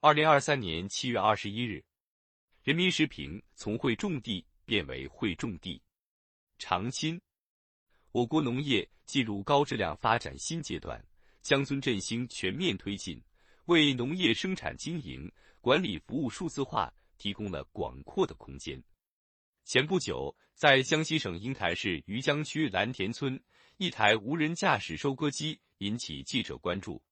二零二三年七月二十一日，人民时评：从会种地变为会种地。长青，我国农业进入高质量发展新阶段，乡村振兴全面推进，为农业生产经营、管理服务数字化提供了广阔的空间。前不久，在江西省鹰台市余江区蓝田村，一台无人驾驶收割机引起记者关注。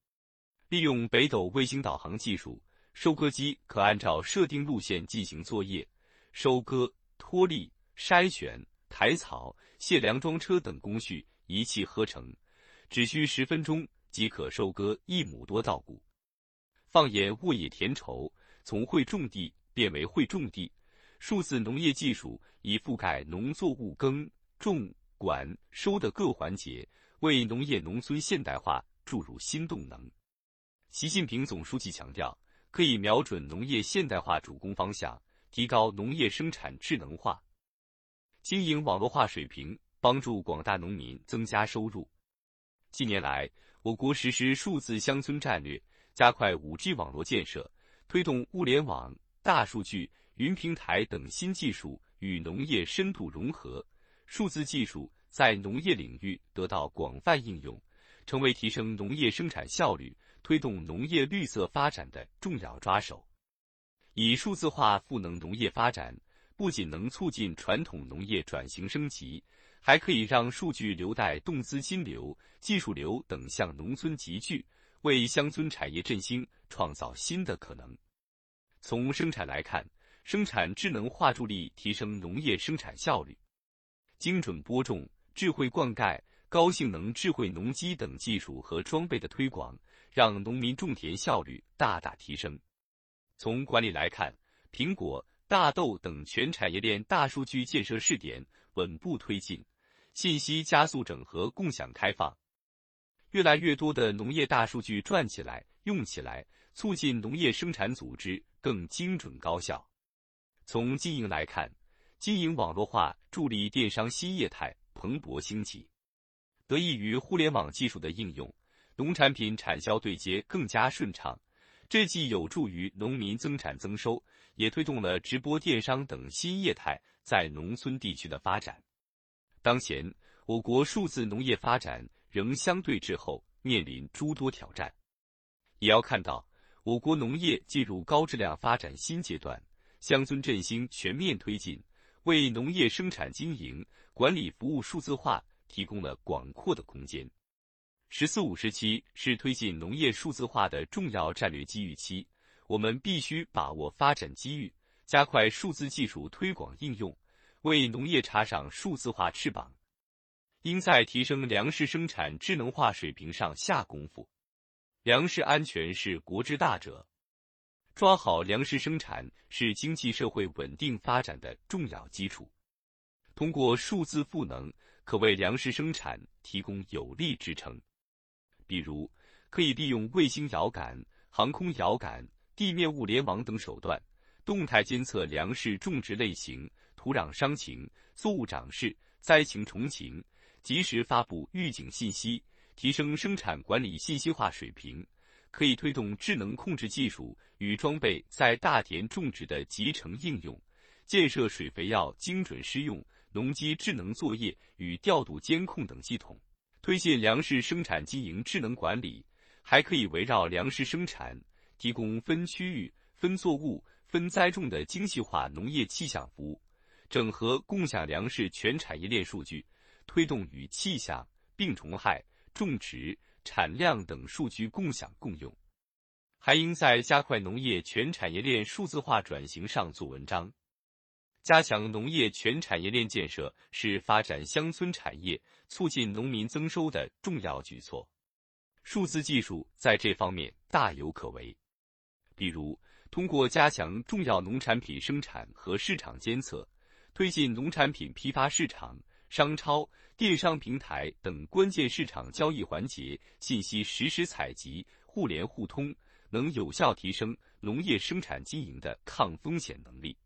利用北斗卫星导航技术。收割机可按照设定路线进行作业，收割、脱粒、筛选、抬草、卸粮装车等工序一气呵成，只需十分钟即可收割一亩多稻谷。放眼沃野田畴，从会种地变为会种地，数字农业技术已覆盖农作物耕、种、管、收的各环节，为农业农村现代化注入新动能。习近平总书记强调。可以瞄准农业现代化主攻方向，提高农业生产智能化、经营网络化水平，帮助广大农民增加收入。近年来，我国实施数字乡村战略，加快 5G 网络建设，推动物联网、大数据、云平台等新技术与农业深度融合，数字技术在农业领域得到广泛应用，成为提升农业生产效率。推动农业绿色发展的重要抓手，以数字化赋能农业发展，不仅能促进传统农业转型升级，还可以让数据流带动资金流、技术流等向农村集聚，为乡村产业振兴创造新的可能。从生产来看，生产智能化助力提升农业生产效率，精准播种、智慧灌溉、高性能智慧农机等技术和装备的推广。让农民种田效率大大提升。从管理来看，苹果、大豆等全产业链大数据建设试点稳步推进，信息加速整合共享开放，越来越多的农业大数据转起来、用起来，促进农业生产组织更精准高效。从经营来看，经营网络化助力电商新业态蓬勃兴起，得益于互联网技术的应用。农产品产销对接更加顺畅，这既有助于农民增产增收，也推动了直播电商等新业态在农村地区的发展。当前，我国数字农业发展仍相对滞后，面临诸多挑战。也要看到，我国农业进入高质量发展新阶段，乡村振兴全面推进，为农业生产经营、管理服务数字化提供了广阔的空间。“十四五”时期是推进农业数字化的重要战略机遇期，我们必须把握发展机遇，加快数字技术推广应用，为农业插上数字化翅膀。应在提升粮食生产智能化水平上下功夫。粮食安全是国之大者，抓好粮食生产是经济社会稳定发展的重要基础。通过数字赋能，可为粮食生产提供有力支撑。比如，可以利用卫星遥感、航空遥感、地面物联网等手段，动态监测粮食种植类型、土壤伤情、作物长势、灾情虫情，及时发布预警信息，提升生产管理信息化水平。可以推动智能控制技术与装备在大田种植的集成应用，建设水肥药精准施用、农机智能作业与调度监控等系统。推进粮食生产经营智能管理，还可以围绕粮食生产提供分区域、分作物、分栽种的精细化农业气象服务，整合共享粮食全产业链数据，推动与气象、病虫害、种植、产量等数据共享共用。还应在加快农业全产业链数字化转型上做文章。加强农业全产业链建设是发展乡村产业、促进农民增收的重要举措。数字技术在这方面大有可为。比如，通过加强重要农产品生产和市场监测，推进农产品批发市场、商超、电商平台等关键市场交易环节信息实时采集、互联互通，能有效提升农业生产经营的抗风险能力。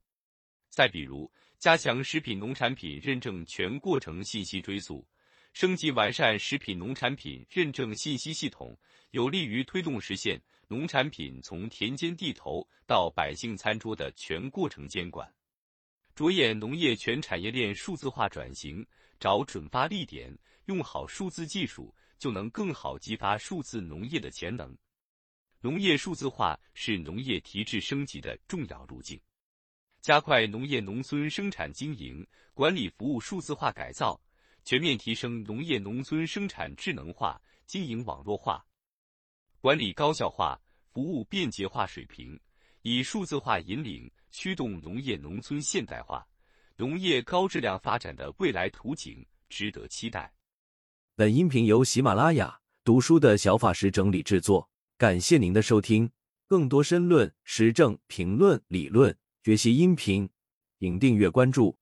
再比如，加强食品农产品认证全过程信息追溯，升级完善食品农产品认证信息系统，有利于推动实现农产品从田间地头到百姓餐桌的全过程监管，着眼农业全产业链数字化转型，找准发力点，用好数字技术，就能更好激发数字农业的潜能。农业数字化是农业提质升级的重要路径，加快农业农村生产经营管理服务数字化改造，全面提升农业农村生产智能化、经营网络化、管理高效化、服务便捷化水平，以数字化引领驱动农业农村现代化、农业高质量发展的未来图景，值得期待。本音频由喜马拉雅读书的小法师整理制作。感谢您的收听，更多深论、时政评论、理论学习音频，请订阅关注。